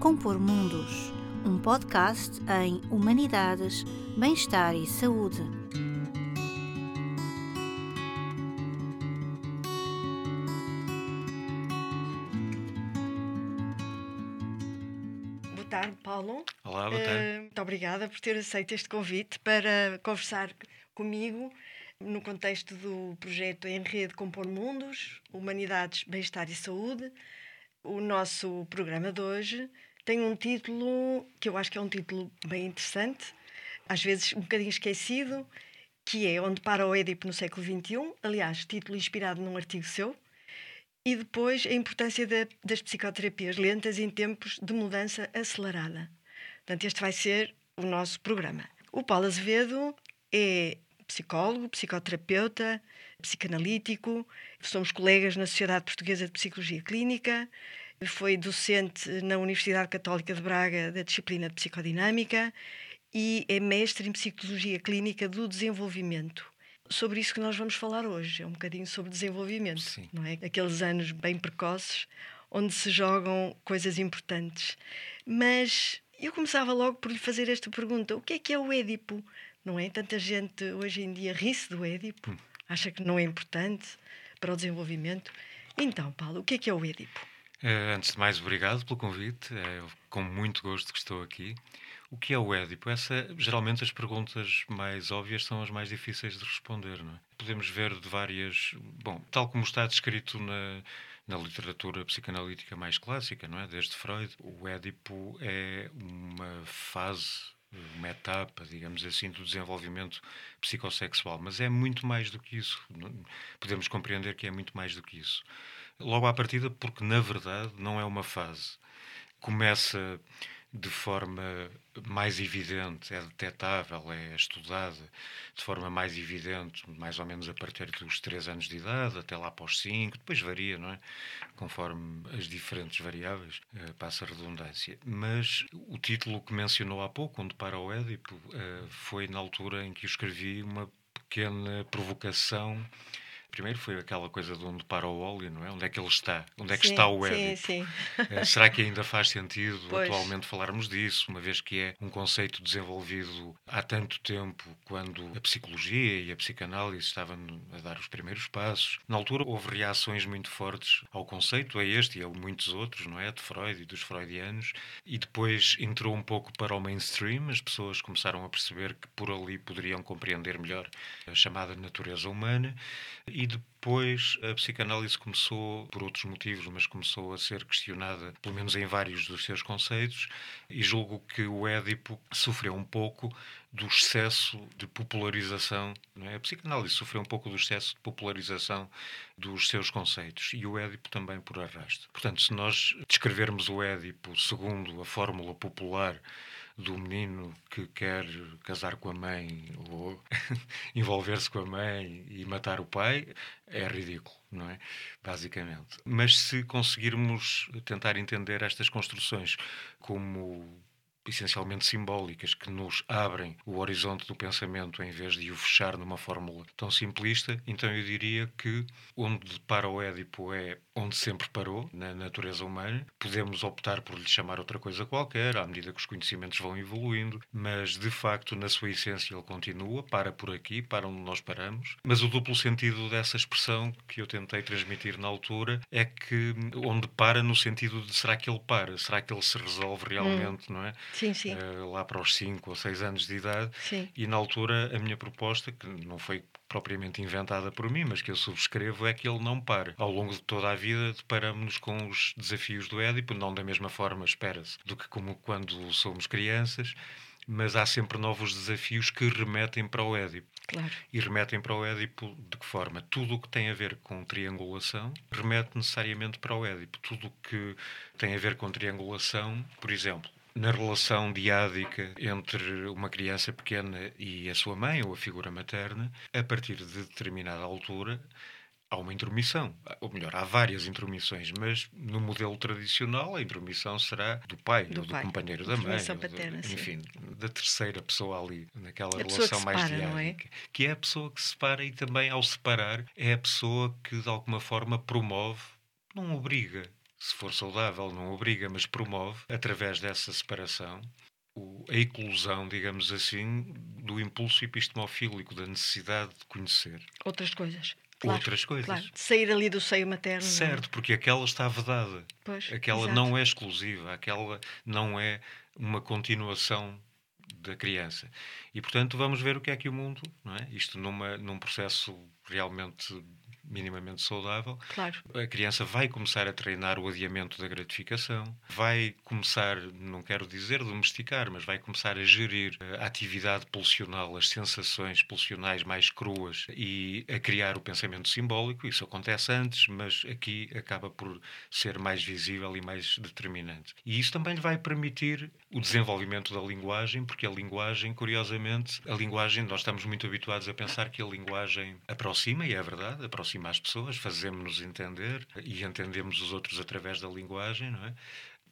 Compor Mundos, um podcast em Humanidades, Bem-Estar e Saúde. Boa tarde, Paulo. Olá, boa tarde. Eh, muito obrigada por ter aceito este convite para conversar comigo no contexto do projeto Em Rede Compor Mundos, Humanidades, Bem-Estar e Saúde. O nosso programa de hoje tem um título que eu acho que é um título bem interessante, às vezes um bocadinho esquecido, que é Onde para o Édipo no século XXI, aliás, título inspirado num artigo seu, e depois a importância da- das psicoterapias lentas em tempos de mudança acelerada. Portanto, este vai ser o nosso programa. O Paulo Azevedo é psicólogo, psicoterapeuta, psicanalítico, somos colegas na Sociedade Portuguesa de Psicologia Clínica, foi docente na Universidade Católica de Braga da disciplina de Psicodinâmica e é mestre em Psicologia Clínica do Desenvolvimento. Sobre isso que nós vamos falar hoje, é um bocadinho sobre desenvolvimento, Sim. não é? Aqueles anos bem precoces onde se jogam coisas importantes. Mas eu começava logo por lhe fazer esta pergunta: o que é que é o Édipo? Não é? Tanta gente hoje em dia ri-se do Édipo, acha que não é importante para o desenvolvimento. Então, Paulo, o que é que é o Édipo? Eh, antes de mais, obrigado pelo convite. É com muito gosto que estou aqui. O que é o Édipo? Essa, geralmente as perguntas mais óbvias são as mais difíceis de responder, não é? Podemos ver de várias... Bom, tal como está descrito na, na literatura psicanalítica mais clássica, não é? Desde Freud, o Édipo é uma fase uma etapa, digamos assim, do desenvolvimento psicossexual, mas é muito mais do que isso. Podemos compreender que é muito mais do que isso. Logo à partida, porque na verdade não é uma fase. Começa de forma mais evidente, é detectável, é estudada de forma mais evidente, mais ou menos a partir dos 3 anos de idade, até lá para os 5, depois varia, não é? Conforme as diferentes variáveis, eh, passa a redundância. Mas o título que mencionou há pouco, Onde para o Édipo, eh, foi na altura em que escrevi uma pequena provocação. Primeiro foi aquela coisa de onde para o óleo, não é? Onde é que ele está? Onde é que Sim, está o sim, Édipo? sim. Eh, Será que ainda faz sentido Pois. atualmente falarmos disso, uma vez que é um conceito desenvolvido há tanto tempo, quando a psicologia e a psicanálise estavam a dar os primeiros passos? Na altura houve reações muito fortes ao conceito, a este e a muitos outros, não é? De Freud e dos freudianos, e depois entrou um pouco para o mainstream, as pessoas começaram a perceber que por ali poderiam compreender melhor a chamada natureza humana, e depois a psicanálise começou, por outros motivos, mas começou a ser questionada, pelo menos em vários dos seus conceitos, e julgo que o Édipo sofreu um pouco do excesso de popularização. É? A psicanálise sofreu um pouco do excesso de popularização dos seus conceitos e o Édipo também por arrasto. Portanto, se nós descrevermos o Édipo segundo a fórmula popular do menino que quer casar com a mãe ou envolver-se com a mãe e matar o pai, é ridículo, não é? Basicamente. Mas se conseguirmos tentar entender estas construções como essencialmente simbólicas que nos abrem o horizonte do pensamento em vez de o fechar numa fórmula tão simplista, então eu diria que onde para o Édipo é onde sempre parou, na natureza humana. Podemos optar por lhe chamar outra coisa qualquer, à medida que os conhecimentos vão evoluindo, mas de facto, na sua essência, ele continua, para por aqui, para onde nós paramos. Mas o duplo sentido dessa expressão que eu tentei transmitir na altura é que onde para, no sentido de será que ele para? Será que ele se resolve realmente, não é? Sim, sim. Eh, lá para os 5 ou 6 anos de idade. Sim. E na altura, a minha proposta, que não foi propriamente inventada por mim, mas que eu subscrevo, é que ele não para. Ao longo de toda a vida, deparamos-nos com os desafios do Édipo, não da mesma forma, espera-se, do que como quando somos crianças, mas há sempre novos desafios que remetem para o Édipo. Claro. E remetem para o Édipo de que forma? Tudo o que tem a ver com triangulação remete necessariamente para o Édipo. Tudo o que tem a ver com triangulação, por exemplo, na relação diádica entre uma criança pequena e a sua mãe ou a figura materna, a partir de determinada altura, há uma intromissão. Ou melhor, há várias intromissões, mas no modelo tradicional a intromissão será do pai, Do ou do pai. companheiro da mãe, do- paterna, sim. enfim, da terceira pessoa ali, naquela A relação mais separa, não é? diádica. Que é a pessoa que separa e também, ao separar, é a pessoa que de alguma forma promove, não obriga, se for saudável, não obriga, mas promove, através dessa separação, a eclosão, digamos assim, do impulso epistemofílico, da necessidade de conhecer. Outras coisas. Claro, outras coisas. Claro, de sair ali do seio materno. É? Certo, não? porque aquela está vedada. Pois, aquela exato. não é exclusiva, aquela não é uma continuação da criança. E, portanto, vamos ver o que é que o mundo, não é? isto numa, num processo realmente minimamente saudável, claro. a criança vai começar a treinar o adiamento da gratificação, vai começar, não quero dizer domesticar, mas vai começar a gerir a atividade pulsional, as sensações pulsionais mais cruas e a criar o pensamento simbólico. Isso acontece antes, mas aqui acaba por ser mais visível e mais determinante. E isso também lhe vai permitir o desenvolvimento da linguagem, porque a linguagem, curiosamente, a linguagem, nós estamos muito habituados a pensar que a linguagem aproxima, e é verdade, aproxima as pessoas, fazemos-nos entender e entendemos os outros através da linguagem, não é?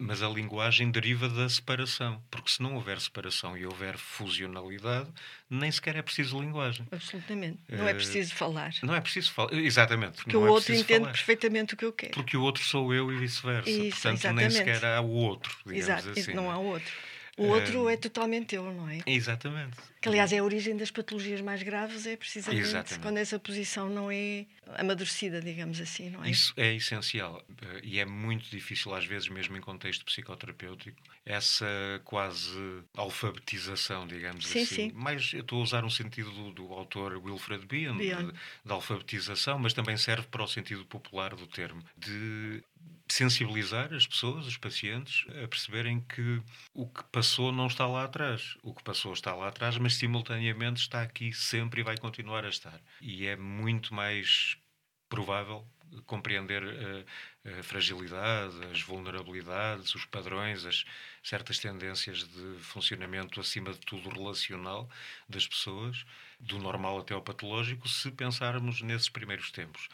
Mas a linguagem deriva da separação, porque se não houver separação e houver fusionalidade, nem sequer é preciso linguagem. Absolutamente. Não é preciso falar. Não é preciso falar, exatamente. Porque o é outro entende falar. perfeitamente o que eu quero. Porque o outro sou eu e vice-versa. Portanto, exatamente. nem sequer há o outro, digamos Exato. assim. Não é? há outro. O outro é totalmente eu, não é? Exatamente. Que, aliás, é a origem das patologias mais graves, é precisamente Exatamente. quando essa posição não é amadurecida, digamos assim, não é? Isso é essencial eh, e é muito difícil, às vezes, mesmo em contexto psicoterapêutico, essa quase alfabetização, digamos sim, assim. Sim. Mas eu estou a usar um sentido do, do autor Wilfred Bion, Bion. da alfabetização, mas também serve para o sentido popular do termo, de sensibilizar as pessoas, os pacientes, a perceberem que o que passou não está lá atrás. O que passou está lá atrás, mas simultaneamente está aqui sempre e vai continuar a estar. E é muito mais provável compreender a, a fragilidade, as vulnerabilidades, os padrões, as certas tendências de funcionamento, acima de tudo relacional, das pessoas, do normal até ao patológico, se pensarmos nesses primeiros tempos.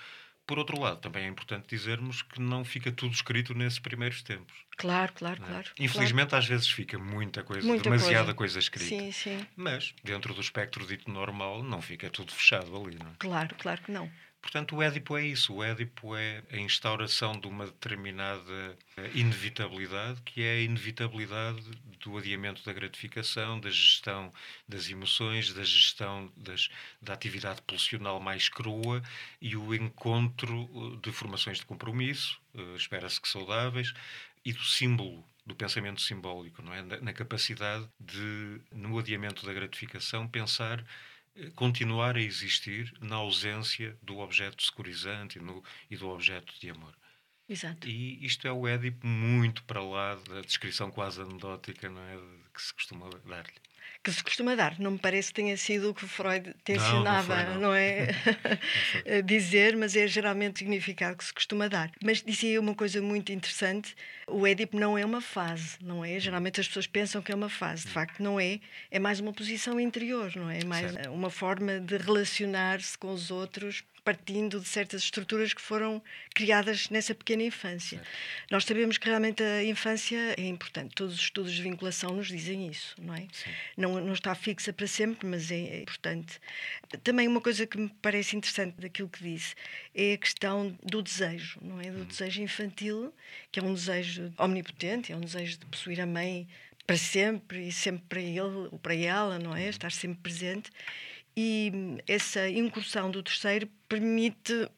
Por outro lado, também é importante dizermos que não fica tudo escrito nesses primeiros tempos. Claro, claro, é? claro. Infelizmente, claro. às vezes fica muita coisa, muita demasiada coisa. coisa. escrita. Sim, sim. Mas, dentro do espectro dito normal, não fica tudo fechado ali, não é? Claro, claro que não. Portanto, o Édipo é isso. O Édipo é a instauração de uma determinada inevitabilidade, que é a inevitabilidade do adiamento da gratificação, da gestão das emoções, da gestão das, da atividade pulsional mais crua e o encontro de formações de compromisso, espera-se que saudáveis, e do símbolo do pensamento simbólico, não é? Na capacidade de, no adiamento da gratificação, pensar continuar a existir na ausência do objeto securizante e, no, e do objeto de amor. Exato. E isto é o Édipo muito para lá da descrição quase anedótica não é, que se costuma dar-lhe. Que se costuma dar. Não me parece que tenha sido o que Freud tensionava, não, não, não. não é? dizer, mas é geralmente o significado que se costuma dar. Mas dizia uma coisa muito interessante: o Édipo não é uma fase, não é? Geralmente as pessoas pensam que é uma fase, de facto não é. É mais uma posição interior, não é? É mais certo. uma forma de relacionar-se com os outros partindo de certas estruturas que foram criadas nessa pequena infância. Certo. Nós sabemos que realmente a infância é importante. Todos os estudos de vinculação nos dizem isso, não é? Não, não está fixa para sempre, mas é, é importante. Também uma coisa que me parece interessante daquilo que disse é a questão do desejo, não é? Do hum. desejo infantil, que é um desejo omnipotente, é um desejo de possuir a mãe para sempre e sempre para ele ou para ela, não é? Estar sempre presente e essa incursão do terceiro permite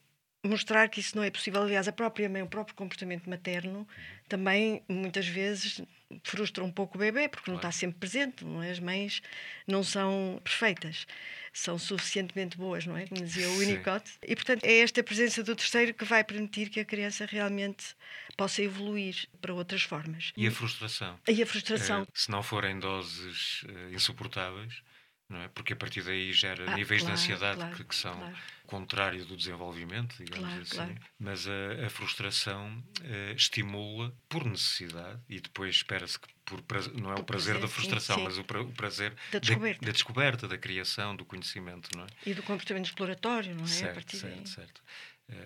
mostrar que isso não é possível. Aliás, a própria mãe, o próprio comportamento materno, também muitas vezes frustra um pouco o bebê, porque não está sempre presente. Não é? As mães não são perfeitas, são suficientemente boas, não é? Como dizia o Winnicott. E, portanto, é esta presença do terceiro que vai permitir que a criança realmente possa evoluir para outras formas. E a frustração? E a frustração. Uh, se não forem doses uh, insuportáveis, é? Porque a partir daí gera ah, níveis claro, de ansiedade claro, que, que, são claro. contrário do desenvolvimento, digamos claro, assim. Mas a, a frustração uh, estimula por necessidade e depois espera-se que por prazer, não é por o prazer, prazer da frustração, sim, sim. mas o, pra, o prazer da descoberta. Da, da descoberta, da criação, do conhecimento, não é? E do comportamento exploratório, não é? Certo, a partir certo, certo.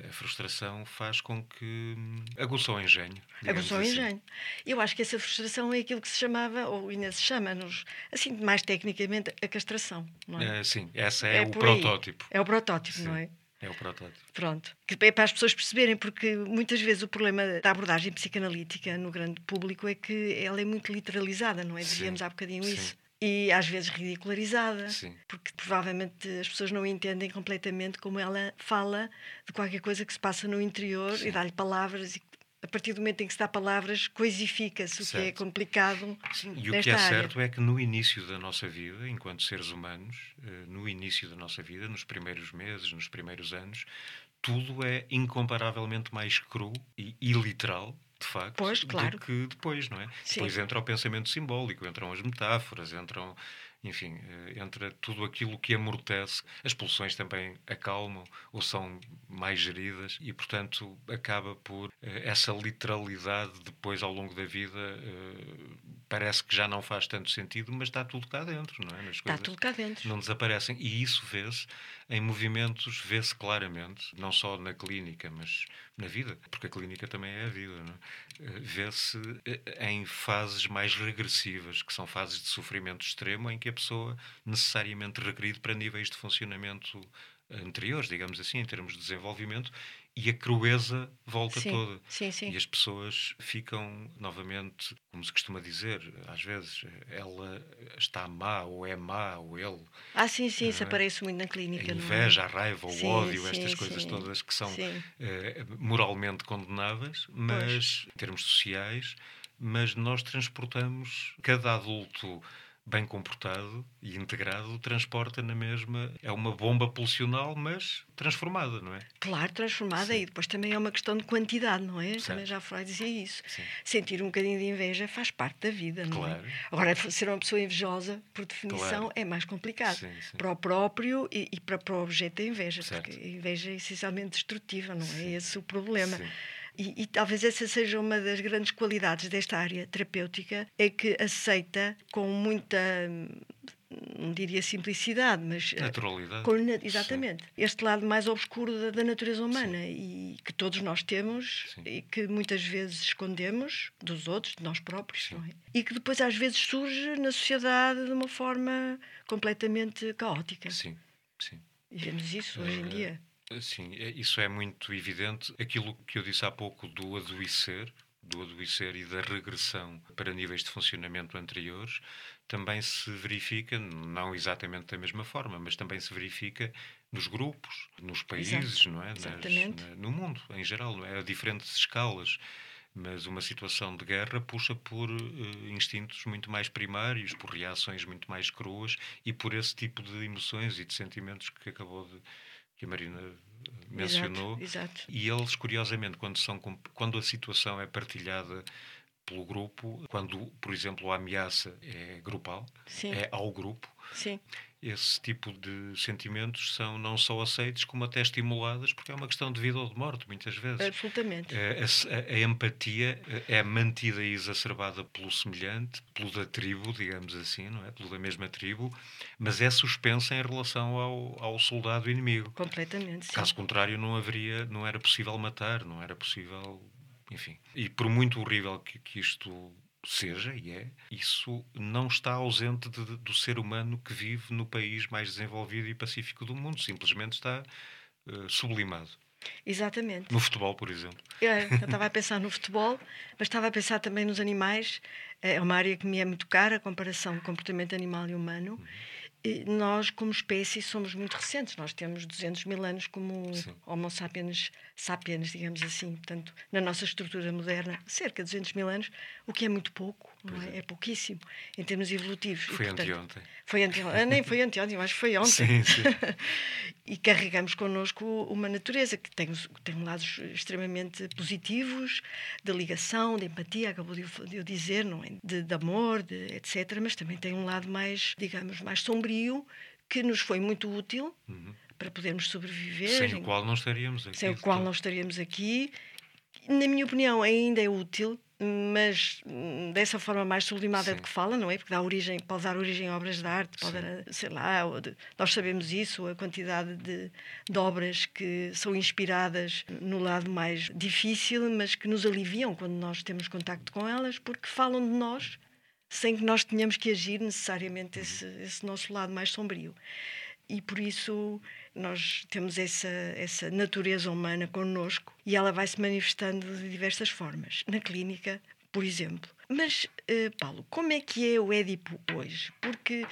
A frustração faz com que aguçou o engenho. Aguçou o assim. engenho. Eu acho que essa frustração é aquilo que se chamava, ou ainda se chama, nos, assim, mais tecnicamente, a castração. Não é? Uh, sim, essa é, É o por aí. protótipo. É o protótipo, Sim. não é? É o protótipo. Pronto. Que é para as pessoas perceberem, porque muitas vezes o problema da abordagem psicanalítica no grande público é que ela é muito literalizada, não é? Dizíamos há bocadinho Sim. isso. E às vezes ridicularizada, Sim. porque provavelmente as pessoas não entendem completamente como ela fala de qualquer coisa que se passa no interior Sim. e dá-lhe palavras e a partir do momento em que se dá palavras, coisifica-se, o que é complicado Sim, e o que é área. certo é que no início da nossa vida, enquanto seres humanos, eh, no início da nossa vida, nos primeiros meses, nos primeiros anos, tudo é incomparavelmente mais cru e iliteral, de facto, Pois, claro. do que depois, não é? Sim. Depois entra o pensamento simbólico, entram as metáforas, entram, enfim, eh, entra tudo aquilo que amortece. As pulsões também acalmam ou são mais geridas e, portanto, acaba por eh, essa literalidade depois ao longo da vida eh, parece que já não faz tanto sentido, mas está tudo cá dentro, não é? Nas Está tudo cá dentro. não desaparecem. E isso vê-se em movimentos, vê-se claramente, não só na clínica, mas na vida, porque a clínica também é a vida, não é? Eh, Vê-se eh, em fases mais regressivas, que são fases de sofrimento extremo, em que a pessoa necessariamente regride para níveis de funcionamento anteriores, digamos assim, em termos de desenvolvimento, e a crueza volta sim, toda. sim, sim. E as pessoas ficam novamente, como se costuma dizer, às vezes, ela está má, ou é má, ou ele. Ah, sim, sim, isso é? aparece muito na A clínica. não é? inveja, a raiva, o ódio, estas coisas todas que são eh, moralmente condenáveis, mas em termos sociais, mas nós transportamos cada adulto bem comportado e integrado transporta na mesma é uma bomba pulsional mas transformada não é Claro, transformada Sim. e depois também é uma questão de quantidade, não é? Também já Freud dizia isso. Sim. Sentir um bocadinho de inveja faz parte da vida, não Claro. é? Agora, ser uma pessoa invejosa, por definição, Claro. é mais complicado. Para o próprio e, e para, para o objeto da inveja, Certo. porque a inveja é essencialmente destrutiva, não é? Esse o problema. Sim. E, e talvez essa seja uma das grandes qualidades desta área terapêutica, é que aceita com muita, hum, não diria simplicidade, mas eh, naturalidade com exatamente. Este lado mais obscuro da, da natureza humana e que todos nós temos Sim. e que muitas vezes escondemos dos outros, de nós próprios, Sim. não é? E que depois às vezes surge na sociedade de uma forma completamente caótica. sim sim E vemos isso hoje em Eh, dia. Sim, é- isso é muito evidente. Aquilo que eu disse há pouco do adoecer, do adoecer e da regressão para níveis de funcionamento anteriores, também se verifica, não exatamente da mesma forma, mas também se verifica nos grupos, nos países, não é? Nas- exatamente. na- no mundo em geral, não é? A diferentes escalas. Mas uma situação de guerra puxa por eh, instintos muito mais primários, por reações muito mais cruas e por esse tipo de emoções e de sentimentos que acabou de que a Marina mencionou. Exato, exato. E eles, curiosamente, quando, são, quando a situação é partilhada pelo grupo, quando, por exemplo, a ameaça é grupal, Sim, é ao grupo, sim, esse tipo de sentimentos são não só aceitos, como até estimulados, porque é uma questão de vida ou de morte, muitas vezes. absolutamente. Eh, A, a- a empatia eh, é mantida e exacerbada pelo semelhante, pelo da tribo, digamos assim, não é? Pelo da mesma tribo, mas é suspensa em relação ao, ao soldado inimigo. Completamente, sim. Caso contrário, não haveria, não era possível matar, não era possível, enfim. E por muito horrível que, que isto seja, e é, isso não está ausente de- de- do ser humano que vive no país mais desenvolvido e pacífico do mundo, simplesmente está eh, sublimado. Exatamente. No futebol, por exemplo. É, Eu estava a pensar no futebol, mas estava a pensar também nos animais. É uma área que me é muito cara, a comparação de comportamento animal e humano. E nós, como espécie, somos muito recentes. Nós temos 200 mil anos como Sim. Homo sapiens sapiens, digamos assim. Portanto, na nossa estrutura moderna, cerca de 200 mil anos, o que é muito pouco, é? é. É pouquíssimo em termos evolutivos. E, Foi portanto, anteontem. Foi anteontem. Nem foi anteontem, mas foi ontem Sim, sim. e carregamos connosco uma natureza que tem, tem lados extremamente positivos, de ligação, de empatia, acabou de, eu- dizer, não é? de, de amor, de, etc. Mas também tem um lado mais, digamos, mais sombrio, que nos foi muito útil Uhum. para podermos sobreviver, Sem o qual não estaríamos aqui. sem o qual não estaríamos aqui. Na minha opinião, ainda é útil, mas hum, dessa forma mais sublimada Sim. de que fala, não é? Porque dá origem, pode dar origem a obras de arte, pode Sim. dar, sei lá, nós sabemos isso, a quantidade de, de obras que são inspiradas no lado mais difícil, mas que nos aliviam quando nós temos contacto com elas, porque falam de nós sem que nós tenhamos que agir necessariamente esse, esse nosso lado mais sombrio. e por isso nós temos essa, essa natureza humana connosco e ela vai se manifestando de diversas formas. Na clínica, por exemplo. Mas, uh, Paulo, como é que é o Édipo hoje? Porque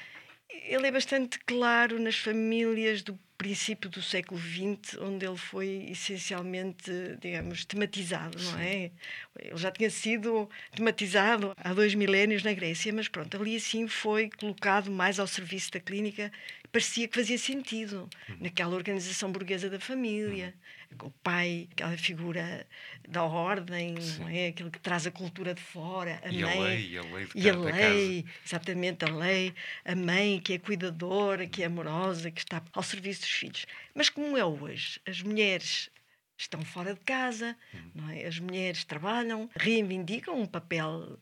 ele é bastante claro nas famílias do princípio do século XX, onde ele foi essencialmente, digamos, tematizado, não é? Ele já tinha sido tematizado há dois milénios na Grécia, mas pronto, ali assim foi colocado mais ao serviço da clínica, parecia que fazia sentido uhum. naquela organização burguesa da família. Uhum o pai, aquela figura da ordem, não é? Aquilo que traz a cultura de fora, a e mãe. A lei, a lei, e a lei, exatamente, a lei, a mãe que é cuidadora, que é amorosa, que está ao serviço dos filhos. Mas como é hoje? As mulheres estão fora de casa, hum. não é? as mulheres trabalham, reivindicam um papel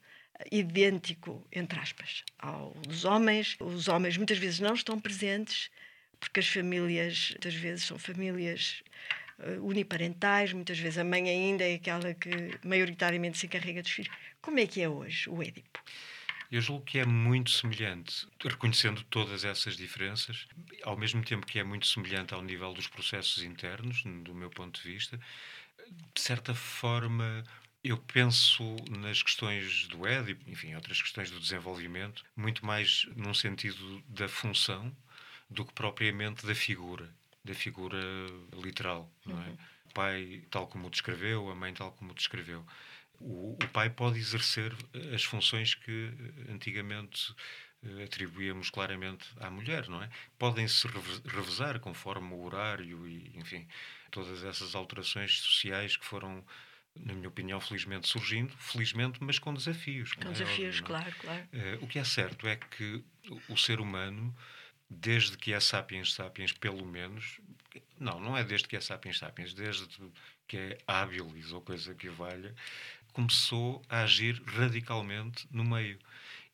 idêntico, entre aspas, ao dos homens. Os homens muitas vezes não estão presentes, porque as famílias, muitas vezes, são famílias uh, uniparentais, muitas vezes a mãe ainda é aquela que maioritariamente se encarrega dos filhos. Como é que é hoje o Édipo? Eu julgo que é muito semelhante, reconhecendo todas essas diferenças, ao mesmo tempo que é muito semelhante ao nível dos processos internos, do meu ponto de vista. De certa forma, eu penso nas questões do Édipo, enfim, outras questões do desenvolvimento, muito mais num sentido da função do que propriamente da figura da figura literal, não é? Uhum. O pai, tal como o descreveu, a mãe, tal como o descreveu. O, o pai pode exercer as funções que antigamente eh, atribuíamos claramente à mulher, não é? Podem-se revezar conforme o horário e, enfim, todas essas alterações sociais que foram, na minha opinião, felizmente surgindo, felizmente, mas com desafios. Com é desafios, é? claro, claro. Uh, o que é certo é que o ser humano desde que é Sapiens Sapiens, pelo menos, não, não é desde que é Sapiens Sapiens, desde que é Habilis ou coisa que valha, começou a agir radicalmente no meio.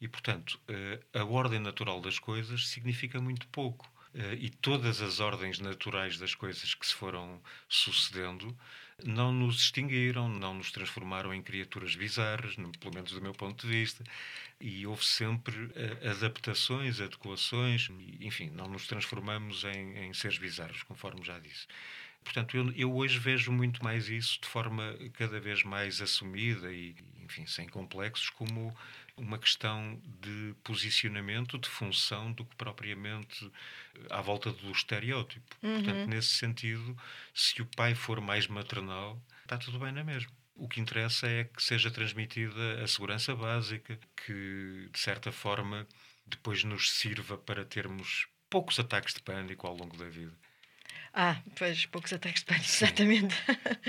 E, portanto, eh, a ordem natural das coisas significa muito pouco. Eh, e todas as ordens naturais das coisas que se foram sucedendo não nos extinguiram, não nos transformaram em criaturas bizarras, pelo menos do meu ponto de vista, e houve sempre uh, adaptações, adequações, enfim, não nos transformamos em, em seres bizarros, conforme já disse. Portanto, eu, eu, hoje vejo muito mais isso de forma cada vez mais assumida e, enfim, sem complexos, como uma questão de posicionamento, de função, do que propriamente à volta do estereótipo. Uhum. Portanto, nesse sentido, se o pai for mais maternal, está tudo bem na mesma. O que interessa é que seja transmitida a segurança básica, que de certa forma depois nos sirva para termos poucos ataques de pânico ao longo da vida. Ah, pois, poucos ataques de pânico, exatamente.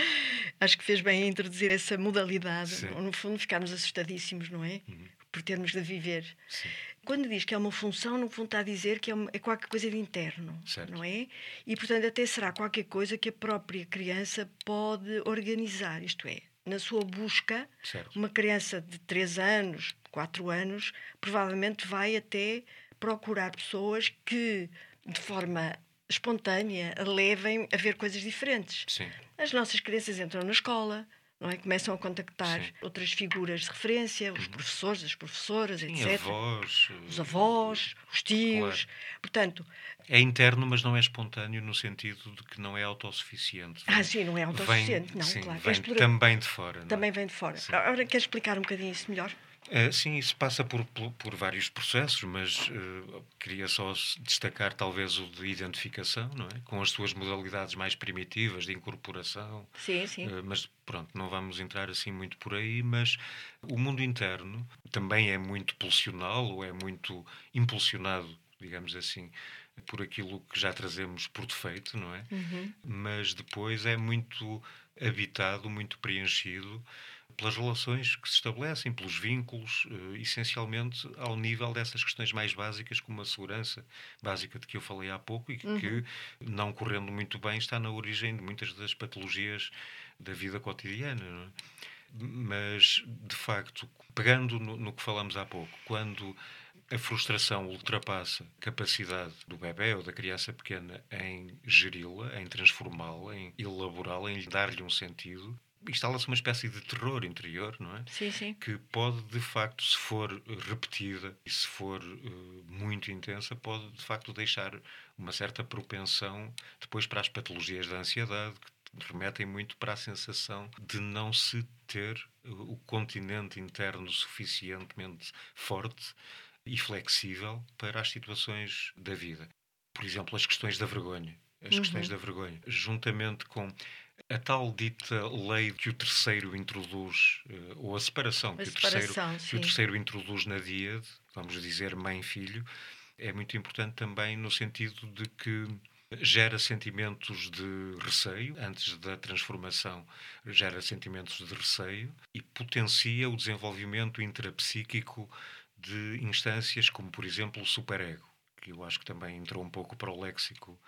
Acho que fez bem em introduzir essa modalidade. Sim. No fundo, ficarmos assustadíssimos, não é? Uhum. Por termos de viver. Sim. Quando diz que é uma função, no fundo está a dizer que é, uma, é qualquer coisa de interno, certo. não é? E, portanto, até será qualquer coisa que a própria criança pode organizar. Isto é, na sua busca, certo. uma criança de 3 anos, 4 anos, provavelmente vai até procurar pessoas que, de forma espontânea, levem a ver coisas diferentes. Sim. As nossas crianças entram na escola, não é? Começam a contactar Sim. outras figuras de referência, os uhum. professores, as professoras, Sim, etc. Avós, os avós, os tios. Claro. Portanto, é interno, mas não é espontâneo no sentido de que não é autossuficiente. Vem, ah, sim, não é autossuficiente, vem, não, sim, claro. Vem também de fora. É? Também vem de fora. Sim. Agora, queres explicar um bocadinho isso melhor? Uh, sim, isso passa por, por, por vários processos, mas uh, queria só destacar talvez o de identificação, não é? Com as suas modalidades mais primitivas de incorporação. Sim, sim. Uh, mas pronto, não vamos entrar assim muito por aí, mas o mundo interno também é muito pulsional ou é muito impulsionado, digamos assim, por aquilo que já trazemos por defeito, não é? Uhum. Mas depois é muito habitado, muito preenchido pelas relações que se estabelecem, pelos vínculos, uh, essencialmente ao nível dessas questões mais básicas, como a segurança básica de que eu falei há pouco e uhum. que, não correndo muito bem, está na origem de muitas das patologias da vida cotidiana. É? Mas, de facto, pegando no, no que falamos há pouco, quando a frustração ultrapassa a capacidade do bebê ou da criança pequena em geri-la, em transformá-la, em elaborá-la, em dar-lhe um sentido, instala-se uma espécie de terror interior, não é? Sim, sim. Que pode, de facto, se for repetida e se for uh, muito intensa, pode, de facto, deixar uma certa propensão depois para as patologias da ansiedade, que remetem muito para a sensação de não se ter o continente interno suficientemente forte e flexível para as situações da vida. Por exemplo, as questões da vergonha. As uhum. questões da vergonha, juntamente com a tal dita lei que o terceiro introduz, eh, ou a separação, a que, separação, o terceiro, que o terceiro introduz na díade, vamos dizer mãe-filho, é muito importante também no sentido de que gera sentimentos de receio, antes da transformação, gera sentimentos de receio e potencia o desenvolvimento intrapsíquico de instâncias como, por exemplo, o superego, que eu acho que também entrou um pouco para o léxico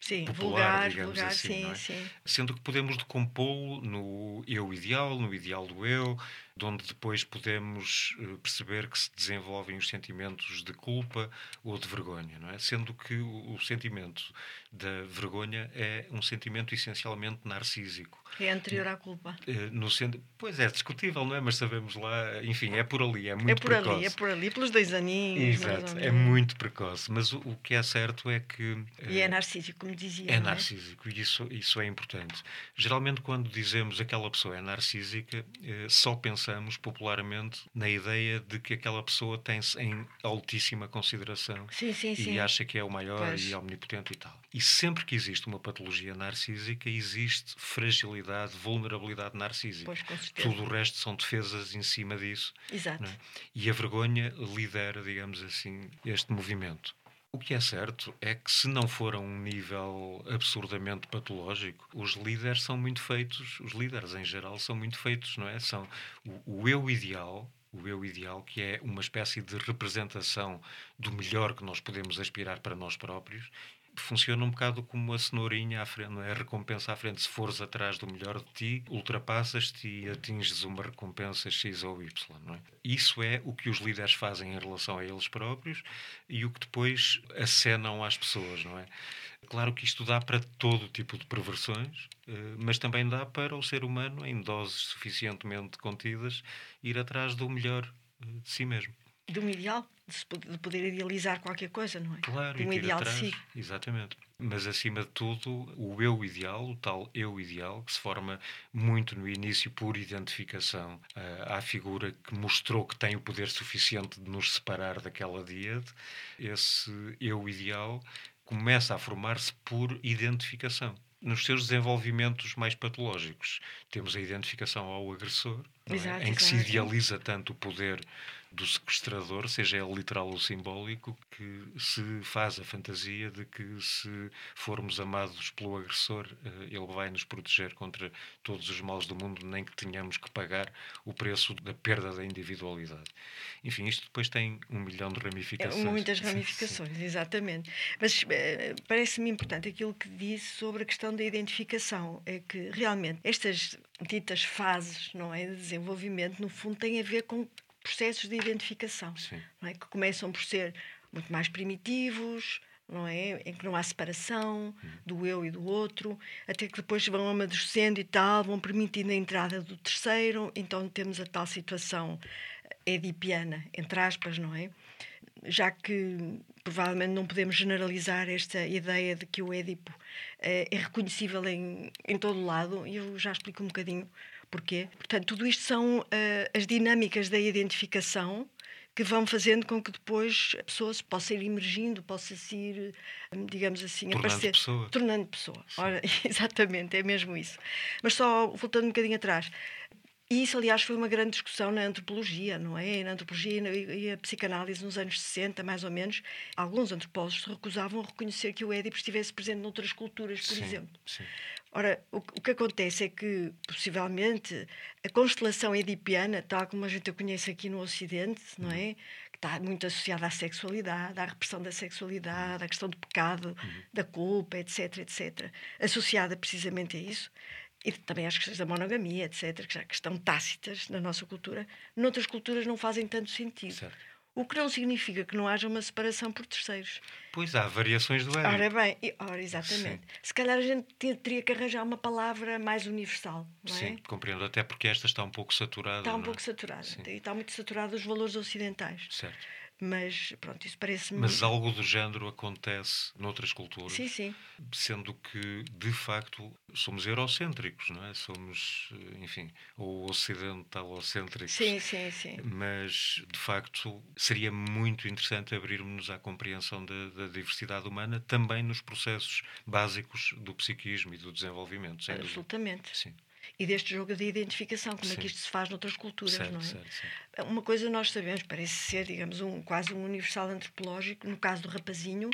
sim, popular, vulgar, digamos vulgar, assim. Sim, é? sim. Sendo que podemos decompô-lo no eu ideal, no ideal do eu, de onde depois podemos eh, perceber que se desenvolvem os sentimentos de culpa ou de vergonha, não é? Sendo que o, o sentimento da vergonha é um sentimento essencialmente narcísico. É anterior à culpa. Eh, no sendo, pois é discutível, não é? Mas sabemos lá, enfim, é por ali, é muito É por precoce. ali, é por ali, pelos dois aninhos. Exato, é muito precoce. Mas o, o, que é certo é que. E é narcísico, como dizia. É narcísico, e isso, isso é importante. Geralmente, quando dizemos aquela pessoa é narcísica, eh, só pensamos popularmente na ideia de que aquela pessoa tem-se em altíssima consideração sim, sim, e sim. acha que é o maior pois. e omnipotente e tal. E sempre que existe uma patologia narcísica, existe fragilidade, vulnerabilidade narcísica. Pois. Tudo o resto são defesas em cima disso. Exato. É? E a vergonha lidera, digamos assim, este movimento. O que é certo é que, se não for a um nível absurdamente patológico, os líderes são muito feitos, os líderes em geral são muito feitos, não é? São o, o eu ideal, o eu ideal, que é uma espécie de representação do melhor que nós podemos aspirar para nós próprios, funciona um bocado como a cenourinha à frente, é? A recompensa à frente. Se fores atrás do melhor de ti, ultrapassas-te e atinges uma recompensa X ou Y, é? Isso é o que os líderes fazem em relação a eles próprios e o que depois acenam às pessoas, não é? Claro que isto dá para todo tipo de perversões, eh, mas também dá para o ser humano, em doses suficientemente contidas, ir atrás do melhor eh, de si mesmo. De um ideal? de poder idealizar qualquer coisa, não é? Claro, de um ideal atrás, si. Exatamente. Mas acima de tudo, o eu ideal, o tal eu ideal, que se forma muito no início por identificação uh, à figura que mostrou que tem o poder suficiente de nos separar daquela díade, esse eu ideal começa a formar-se por identificação nos seus desenvolvimentos mais patológicos. Temos a identificação ao agressor, exato, é? em que exato. se idealiza tanto o poder do sequestrador, seja ele literal ou simbólico, que se faz a fantasia de que se formos amados pelo agressor, eh, ele vai nos proteger contra todos os males do mundo, nem que tenhamos que pagar o preço da perda da individualidade. Enfim, isto depois tem um milhão de ramificações. Muitas ramificações, sim. exatamente. Mas eh, parece-me importante aquilo que disse sobre a questão da identificação, é que realmente estas ditas fases não é, de desenvolvimento, no fundo, têm a ver com processos de identificação, é? que começam por ser muito mais primitivos, não é? Em que não há separação do eu e do outro, até que depois vão amadurecendo e tal, vão permitindo a entrada do terceiro, então temos a tal situação edipiana, entre aspas, não é? Já que provavelmente não podemos generalizar esta ideia de que o Édipo é, é reconhecível em, em todo lado, e eu já explico um bocadinho Porquê? Portanto, tudo isto são uh, as dinâmicas da identificação que vão fazendo com que depois a pessoa se possa ir emergindo, possa se ir, digamos assim, tornando aparecer. Pessoa. Tornando pessoa. Ora, exatamente, é mesmo isso. Mas só voltando um bocadinho atrás. E isso, aliás, foi uma grande discussão na antropologia, não é? Na antropologia e a psicanálise nos anos 60, mais ou menos. Alguns antropólogos se recusavam a reconhecer que o Édipo estivesse presente noutras culturas, por sim, exemplo. Sim. Ora, o, o, que acontece é que, possivelmente, a constelação edipiana, tal como a gente a conhece aqui no Ocidente, não é? Que está muito associada à sexualidade, à repressão da sexualidade, à questão do pecado, uhum. da culpa, etc, etc. Associada precisamente a isso, e também às questões da monogamia, etc., que já que estão tácitas na nossa cultura, noutras culturas não fazem tanto sentido. Certo. O que não significa que não haja uma separação por terceiros. Pois há variações do ego. Ora bem, e, ora, exatamente. Sim. Se calhar a gente teria que arranjar uma palavra mais universal, não é? Sim, compreendo. Até porque esta está um pouco saturada. Está um é? pouco saturada. Sim. E está muito saturada os valores ocidentais. Certo. Mas pronto, isso parece-me. Mas algo do género acontece noutras culturas. Sim, sim. Sendo que, de facto, somos eurocêntricos, não é? Somos, enfim, ou ocidentalocêntricos. Sim, sim, sim. Mas, de facto, seria muito interessante abrirmos à compreensão da, da, diversidade humana também nos processos básicos do psiquismo e do desenvolvimento. Sem Absolutamente. Dúvida. Sim e deste jogo de identificação, como Sim. é que isto se faz noutras culturas, certo, não é? Certo, certo. Uma coisa nós sabemos, parece ser, digamos, um, quase um universal antropológico, no caso do rapazinho,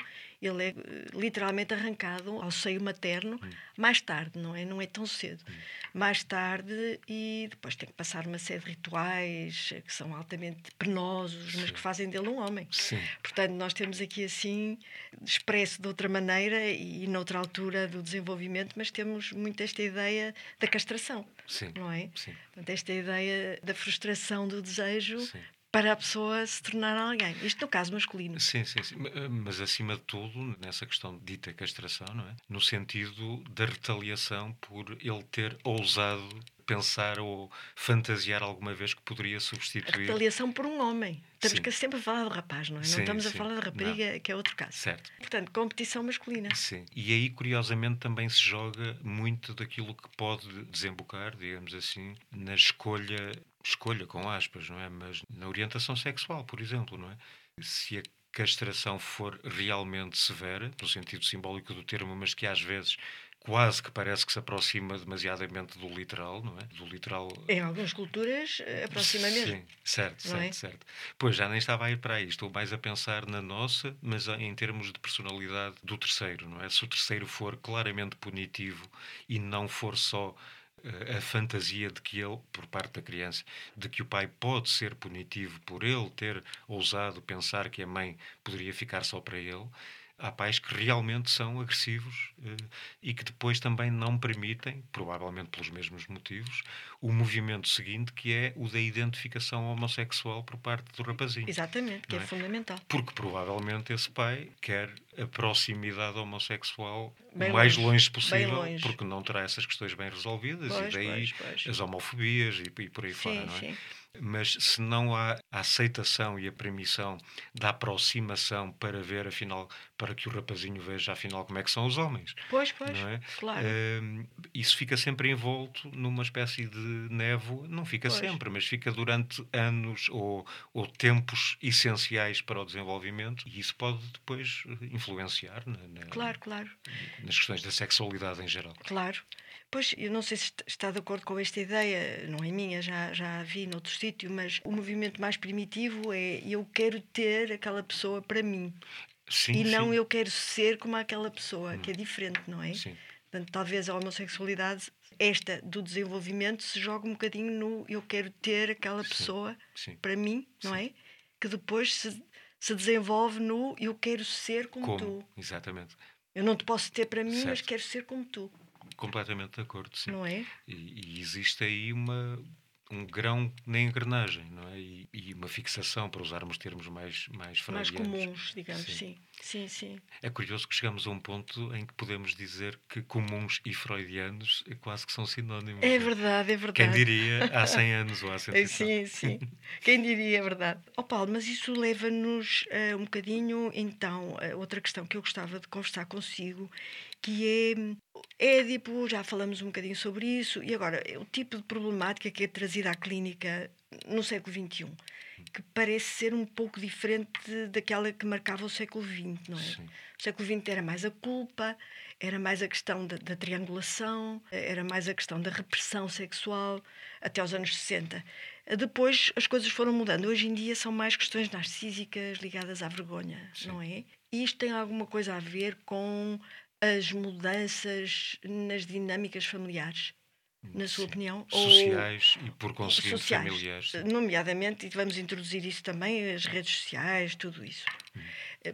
ele é eh, literalmente arrancado ao seio materno hum. mais tarde, não é? Não é tão cedo. Hum. Mais tarde e depois tem que passar uma série de rituais que são altamente penosos, mas que fazem dele um homem. Sim. Portanto, nós temos aqui assim, expresso de outra maneira e noutra altura do desenvolvimento, mas temos muito esta ideia da castração. Sim. Não é? Sim. Portanto, esta ideia da frustração do desejo Sim para a pessoa se tornar alguém. Isto no caso masculino. Sim, sim, sim. Eh, mas acima de tudo, nessa questão de dita castração, não é? No sentido da retaliação por ele ter ousado pensar ou fantasiar alguma vez que poderia substituir. A retaliação por um homem. Estamos sim. sempre a falar do rapaz, não é? Sim, não estamos sim. a falar da rapariga, não. que é outro caso. Certo. Portanto, competição masculina. Sim. E aí, curiosamente, também se joga muito daquilo que pode desembocar, digamos assim, na escolha escolha com aspas, não é? Mas na orientação sexual, por exemplo, não é? Se a castração for realmente severa, no sentido simbólico do termo, mas que às vezes quase que parece que se aproxima demasiadamente do literal, não é? Do literal. Em algumas culturas eh, aproxima mesmo. Sim, certo, certo, é? certo. Pois já nem estava a ir para aí, estou mais a pensar na nossa, mas em termos de personalidade do terceiro, não é? Se o terceiro for claramente punitivo e não for só a fantasia de que ele, por parte da criança, de que o pai pode ser punitivo por ele ter ousado pensar que a mãe poderia ficar só para ele, há pais que realmente são agressivos uh, e que depois também não permitem, provavelmente pelos mesmos motivos, o movimento seguinte que é o da identificação homossexual por parte do rapazinho. Exatamente, que é, é, fundamental. Porque provavelmente esse pai quer a proximidade homossexual bem o mais longe, longe possível, longe. porque não terá essas questões bem resolvidas pois, e daí pois, pois. as homofobias e, e por aí sim, fora, não é? Sim. Mas se não há a aceitação e a permissão da aproximação para ver, afinal, para que o rapazinho veja, afinal, como é que são os homens. Pois, pois, é? claro. Uh, isso fica sempre envolto numa espécie de névoa, não fica pois. sempre, mas fica durante anos ou, ou tempos essenciais para o desenvolvimento e isso pode depois influenciar na, na, claro, claro. nas questões da sexualidade em geral. Claro. Pois, eu não sei se está de acordo com esta ideia, não é minha, já, já a vi noutro sítio, mas o movimento mais primitivo é eu quero ter aquela pessoa para mim. Sim, e não sim. eu quero ser como aquela pessoa, hum. que é diferente, não é? Sim. Portanto, talvez a homossexualidade, esta do desenvolvimento, se joga um bocadinho no eu quero ter aquela pessoa sim. para mim, não é? Que depois se, se desenvolve no eu quero ser como, como? tu. Exatamente. Eu não te posso ter para mim, Certo. mas quero ser como tu. Completamente de acordo, sim. Não é? E, e existe aí uma, um grão na engrenagem, não é? E, e, uma fixação, para usarmos termos mais mais Mais comuns, digamos, sim. Sim, sim. É curioso que chegamos a um ponto em que podemos dizer que comuns e freudianos quase que são sinónimos. É não verdade, é verdade. Quem diria há 100 anos ou há 100 É, Sim, sim. Quem diria, é verdade. Ó Paulo, mas isso leva-nos uh, um bocadinho, então, a outra questão que eu gostava de conversar consigo, que é Édipo, já falamos um bocadinho sobre isso, e agora, o tipo de problemática que é trazida à clínica no século XXI, que parece ser um pouco diferente daquela que marcava o século XX, não é? Sim. O século XX era mais a culpa, era mais a questão da, da, triangulação, era mais a questão da repressão sexual, até aos anos 60. Depois as coisas foram mudando. Hoje em dia são mais questões narcísicas ligadas à vergonha, Sim. não é? E isto tem alguma coisa a ver com as mudanças nas dinâmicas familiares, na sua Sim. opinião? Sociais e, por conseguinte, sociais, familiares. Nomeadamente, e vamos introduzir isso também, as redes sociais, tudo isso. Uhum.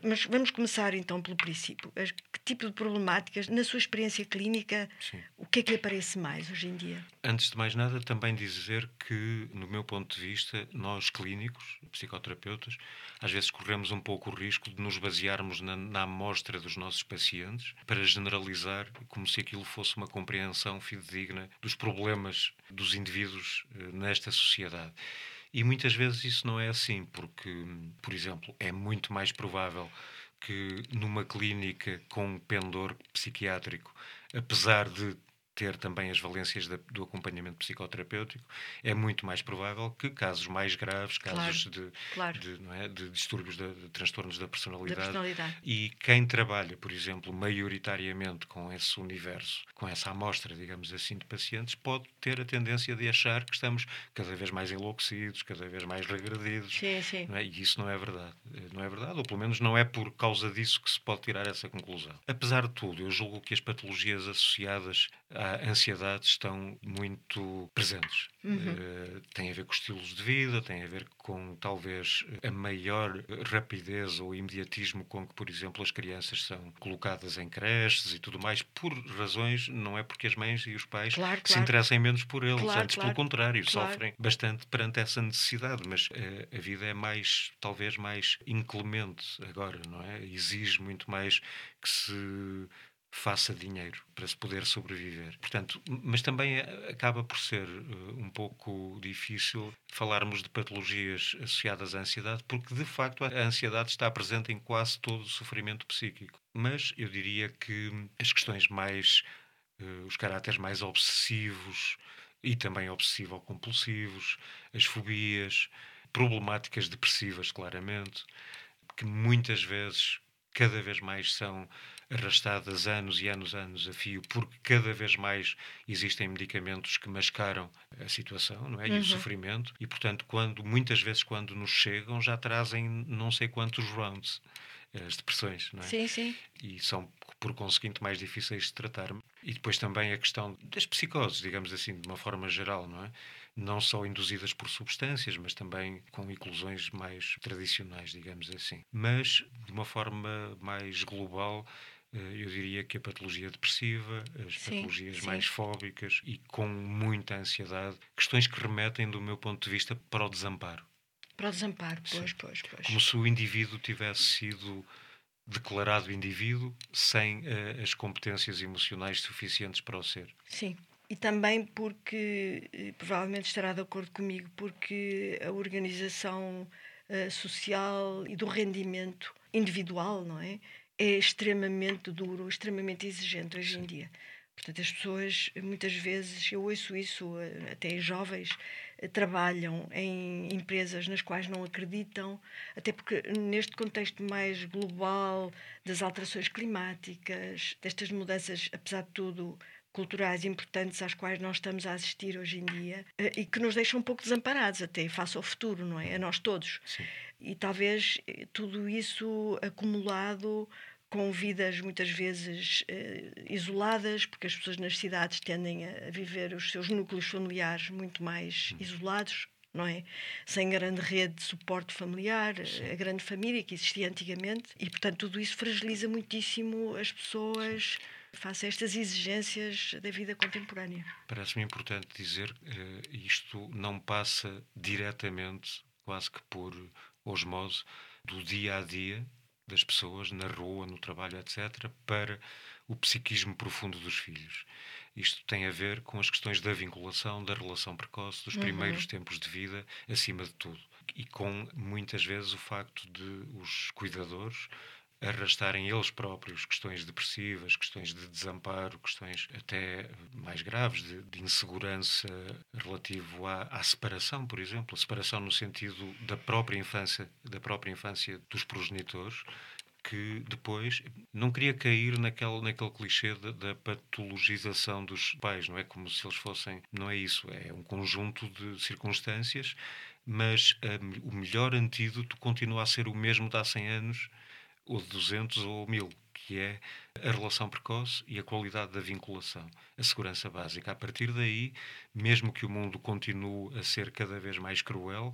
Mas vamos começar então pelo princípio. Que tipo de problemáticas, na sua experiência clínica, Sim. o que é que lhe aparece mais hoje em dia? Antes de mais nada, também dizer que, no meu ponto de vista, nós clínicos, psicoterapeutas, às vezes corremos um pouco o risco de nos basearmos na, na amostra dos nossos pacientes para generalizar como se aquilo fosse uma compreensão fidedigna dos problemas dos indivíduos eh, nesta sociedade. E muitas vezes isso não é assim, porque, por exemplo, é muito mais provável que numa clínica com pendor psiquiátrico, apesar de ter também as valências do acompanhamento psicoterapêutico, é muito mais provável que casos mais graves, casos claro, de, claro. de, é, de, distúrbios, de, de, transtornos da personalidade, da personalidade. E quem trabalha, por exemplo, maioritariamente com esse universo, com essa amostra, digamos assim, de pacientes, pode ter a tendência de achar que estamos cada vez mais enlouquecidos, cada vez mais regredidos. Sim, sim. É? E isso não é verdade. Não é verdade, ou pelo menos não é por causa disso que se pode tirar essa conclusão. Apesar de tudo, eu julgo que as patologias associadas a ansiedade estão muito presentes. Uhum. Uh, tem a ver com estilos de vida, tem a ver com talvez a maior rapidez ou imediatismo com que, por exemplo, as crianças são colocadas em creches e tudo mais, por razões, não é porque as mães e os pais claro, se interessem menos por eles, claro, antes pelo contrário, sofrem bastante perante essa necessidade, mas uh, a vida é mais, talvez mais inclemente agora, não é? Exige muito mais que se faça dinheiro para se poder sobreviver. Portanto, mas também eh, acaba por ser uh, um pouco difícil falarmos de patologias associadas à ansiedade, porque de facto a ansiedade está presente em quase todo o sofrimento psíquico. Mas eu diria que as questões mais uh, os caráteres mais obsessivos e também obsessivo-compulsivos, as fobias, problemáticas depressivas, claramente, que muitas vezes, cada vez mais são arrastadas anos e anos, anos a fio, porque cada vez mais existem medicamentos que mascaram a situação, não é? E uhum. o sofrimento, e portanto, quando muitas vezes quando nos chegam já trazem não sei quantos rounds as depressões, não é? Sim, sim. E são, por conseguinte, mais difíceis de tratar. E depois também a questão das psicoses, digamos assim, de uma forma geral, não é? Não só induzidas por substâncias, mas também com inclusões mais tradicionais, digamos assim. Mas, de uma forma mais global, eh, eu diria que a patologia depressiva, as sim, patologias sim. mais fóbicas e com muita ansiedade, questões que remetem, do meu ponto de vista, para o desamparo. Para o desamparo, pois, pois, pois. Como se o indivíduo tivesse sido declarado indivíduo sem uh, as competências emocionais suficientes para o ser. Sim. E também porque, eh, provavelmente estará de acordo comigo, porque a organização uh, social e do rendimento individual, não é? É extremamente duro, extremamente exigente hoje em dia. Portanto, as pessoas, muitas vezes, eu ouço isso, eh, até jovens, eh, trabalham em empresas nas quais não acreditam, até porque neste contexto mais global das alterações climáticas, destas mudanças, apesar de tudo, culturais importantes às quais nós estamos a assistir hoje em dia eh, e que nos deixam um pouco desamparados até face ao futuro, não é? A nós todos. Sim. E talvez tudo isso acumulado com vidas muitas vezes eh, isoladas, porque as pessoas nas cidades tendem a viver os seus núcleos familiares muito mais hum. isolados, não é? Sem grande rede de suporte familiar, Sim. a grande família que existia antigamente, e portanto tudo isso fragiliza muitíssimo as pessoas face a estas exigências da vida contemporânea. Parece-me importante dizer que uh, isto não passa diretamente, quase que por osmose, do dia a dia das pessoas na rua, no trabalho, etc., para o psiquismo profundo dos filhos. Isto tem a ver com as questões da vinculação, da relação precoce, dos uhum. primeiros tempos de vida, acima de tudo. E com, muitas vezes, o facto de os cuidadores arrastarem eles próprios questões depressivas, questões de desamparo, questões até mais graves de, de insegurança relativo à, à, separação, por exemplo, a separação no sentido da própria infância, da própria infância dos progenitores, que depois não queria cair naquele, naquele clichê da, da, patologização dos pais, não é? Como se eles fossem, não é isso, é um conjunto de circunstâncias, mas um, o melhor antídoto continua a ser o mesmo de há 100 anos ou de 200 ou 1000, que é a relação precoce e a qualidade da vinculação, a segurança básica. A partir daí, mesmo que o mundo continue a ser cada vez mais cruel,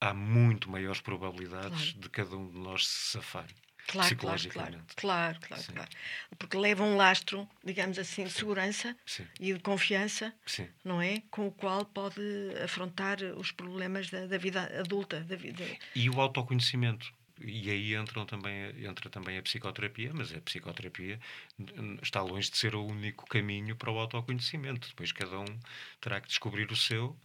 há muito maiores probabilidades Claro. de cada um de nós se safar. Claro, claro, claro, psicologicamente. claro, claro, Sim. claro. Porque leva um lastro, digamos assim, de segurança Sim, e de confiança, sim. não é? Com o qual pode afrontar os problemas da, da vida adulta, da vida. E o autoconhecimento. E aí entram também, entra também a psicoterapia, mas a psicoterapia está longe de ser o único caminho para o autoconhecimento. Depois cada um terá que descobrir o seu,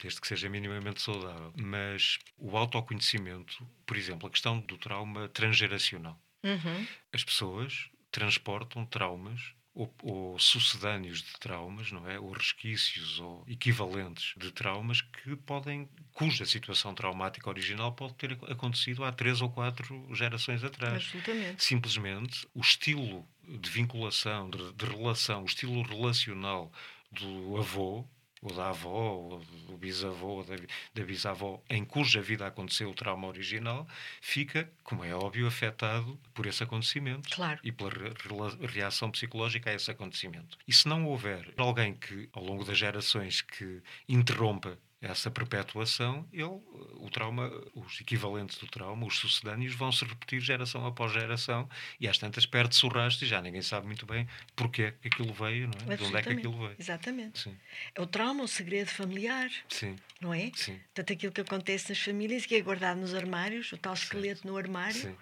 desde que seja minimamente saudável. Mas o autoconhecimento, por exemplo, a questão do trauma transgeracional. Uhum. As pessoas transportam traumas ou, ou sucedâneos de traumas, não é? Ou resquícios ou equivalentes de traumas que podem, cuja situação traumática original pode ter acontecido há três ou quatro gerações atrás. Absolutamente. Simplesmente o estilo de vinculação, de, de relação, o estilo relacional do avô ou da avó, ou do bisavô, ou da, da bisavó, em cuja vida aconteceu o trauma original, fica, como é óbvio, afetado por esse acontecimento Claro. e pela reação psicológica a esse acontecimento. E se não houver alguém que, ao longo das gerações, que interrompa essa perpetuação, ele, o trauma, os equivalentes do trauma, os sucedâneos, vão se repetir geração após geração e às tantas perde-se o rastro e já ninguém sabe muito bem porque é que aquilo veio, não é? De onde é que aquilo veio. Exatamente. Sim, É o trauma, o segredo familiar, sim, não é? sim. Portanto, aquilo que acontece nas famílias e que é guardado nos armários, o tal esqueleto no armário, sim.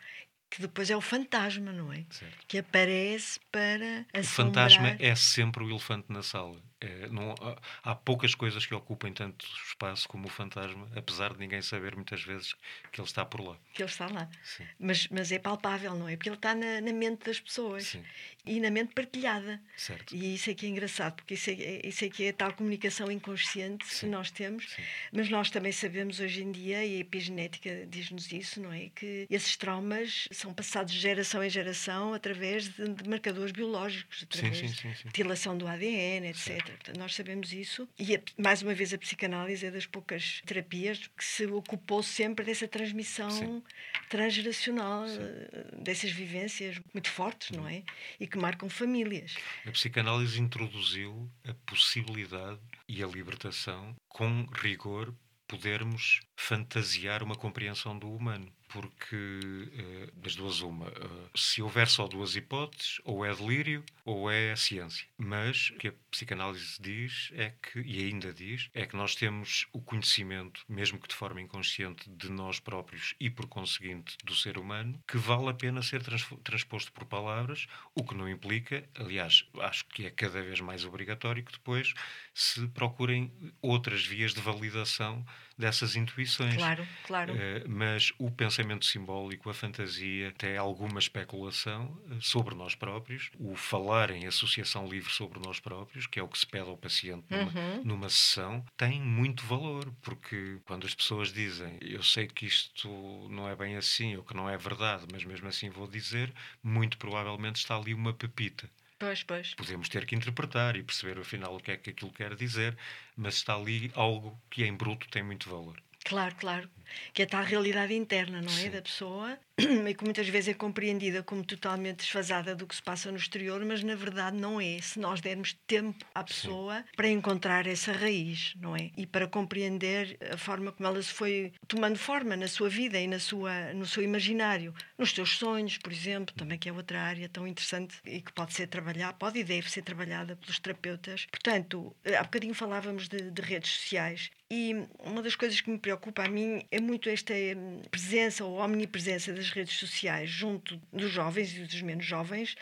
que depois é o fantasma, não é? Certo. Que aparece para O assombrar. fantasma é sempre o elefante na sala. É, não, há, poucas coisas que ocupem tanto espaço como o fantasma, apesar de ninguém saber muitas vezes que ele está por lá. que ele está lá. Sim, Mas, mas é palpável, não é? Porque ele está na, na mente das pessoas sim, e na mente partilhada. certo. E isso é que é engraçado, porque isso é, isso é que é a tal comunicação inconsciente que Sim. nós temos. Sim. Mas nós também sabemos hoje em dia, e a epigenética diz-nos isso, não é? Que esses traumas são passados de geração em geração através de, de marcadores biológicos, através sim, de sim, sim. metilação do ADN, etc. Portanto, nós sabemos isso. E, a- mais uma vez, a psicanálise é das poucas terapias que se ocupou sempre dessa transmissão transgeracional, eh, dessas vivências muito fortes, não é? E que marcam famílias. A psicanálise introduziu a possibilidade e a libertação, com rigor, podermos fantasiar uma compreensão do humano. Porque, eh, das duas, uma, eh, se houver só duas hipóteses, ou é delírio ou é ciência. Mas que a psicanálise diz é que, e ainda diz, é que nós temos o conhecimento, mesmo que de forma inconsciente, de nós próprios e, por conseguinte, do ser humano, que vale a pena ser trans- transposto por palavras, o que não implica, aliás, acho que é cada vez mais obrigatório que depois se procurem outras vias de validação dessas intuições. Claro, claro. Eh, mas o pensamento simbólico, a fantasia, até alguma especulação eh, sobre nós próprios, o falar em associação livre sobre nós próprios, que é o que se pede ao paciente numa, Uhum. numa sessão, tem muito valor, porque quando as pessoas dizem eu sei que isto não é bem assim ou que não é verdade, mas mesmo assim vou dizer, muito provavelmente está ali uma pepita. Pois, pois. Podemos ter que interpretar e perceber afinal o que é que aquilo quer dizer, mas está ali algo que em bruto tem muito valor. Claro, claro. Que é a tal realidade interna, não é? Sim. Da pessoa e que muitas vezes é compreendida como totalmente desfasada do que se passa no exterior, mas na verdade não é. Se nós dermos tempo à pessoa para encontrar essa raiz, não é? E para compreender a forma como ela se foi tomando forma na sua vida e na sua, no seu imaginário, nos seus sonhos, por exemplo, também que é outra área tão interessante e que pode ser trabalhada, pode e deve ser trabalhada pelos terapeutas. Portanto, há bocadinho falávamos de, de redes sociais e uma das coisas que me preocupa a mim é muito esta hum, presença ou omnipresença das redes sociais junto dos jovens e dos menos jovens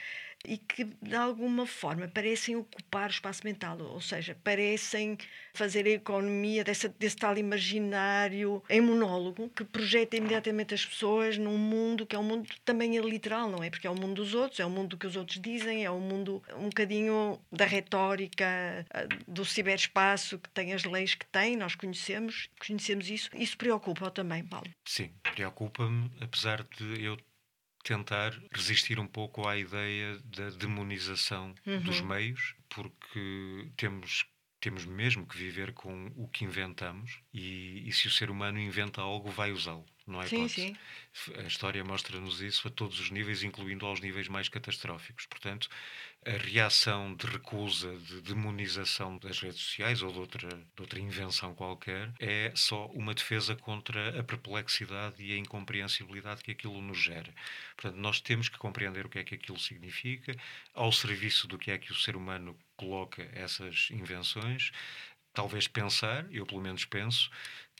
e que de alguma forma parecem ocupar o espaço mental, ou seja, parecem fazer a economia dessa, desse tal imaginário em monólogo que projeta imediatamente as pessoas num mundo que é um mundo também é literal, não é? Porque é o mundo dos outros, é o mundo que os outros dizem, é o mundo um bocadinho da retórica, ah, do ciberespaço que tem as leis que tem, nós conhecemos, conhecemos isso. Isso preocupa também, Paulo. Sim, preocupa-me, apesar de eu tentar resistir um pouco à ideia da demonização dos meios, porque temos temos mesmo que viver com o que inventamos e, e se o ser humano inventa algo vai usá-lo não é sim, sim. A história mostra-nos isso a todos os níveis, incluindo aos níveis mais catastróficos. Portanto, a reação de recusa, de demonização das redes sociais ou de outra, de outra invenção qualquer é só uma defesa contra a perplexidade e a incompreensibilidade que aquilo nos gera. Portanto, nós temos que compreender o que é que aquilo significa, ao serviço do que é que o ser humano coloca essas invenções, talvez pensar, eu pelo menos penso,